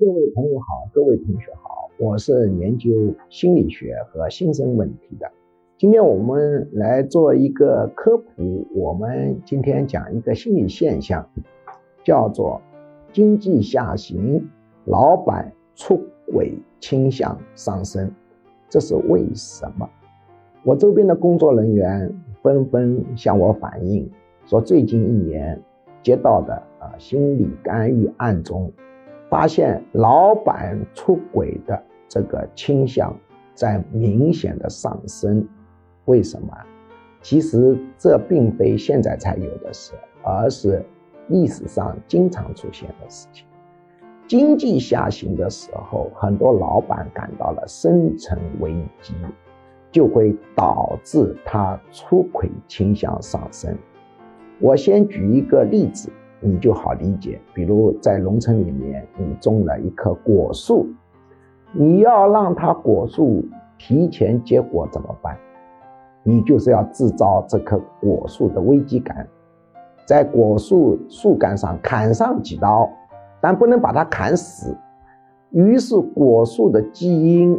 各位朋友好，各位同学好，我是研究心理学和新生问题的。今天我们来做一个科普，我们今天讲一个心理现象，叫做经济下行，老板出轨倾向上升，这是为什么？我周边的工作人员纷纷向我反映，说最近一年接到的啊心理干预案中。发现老板出轨的这个倾向在明显的上升，为什么？其实这并非现在才有的事，而是历史上经常出现的事情。经济下行的时候，很多老板感到了生存危机，就会导致他出轨倾向上升。我先举一个例子。你就好理解，比如在农村里面，你种了一棵果树，你要让它果树提前结果怎么办？你就是要制造这棵果树的危机感，在果树树干上砍上几刀，但不能把它砍死。于是果树的基因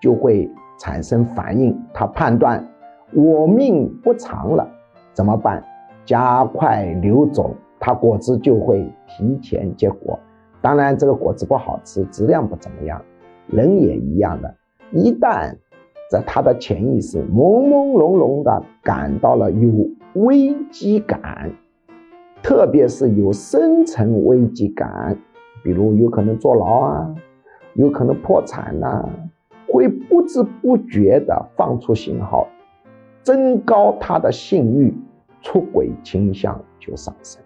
就会产生反应，它判断我命不长了，怎么办？加快留种。它果子就会提前结果，当然这个果子不好吃，质量不怎么样。人也一样的，一旦在他的潜意识朦朦胧胧的感到了有危机感，特别是有深层危机感，比如有可能坐牢啊，有可能破产呐，会不知不觉的放出信号，增高他的性欲，出轨倾向就上升。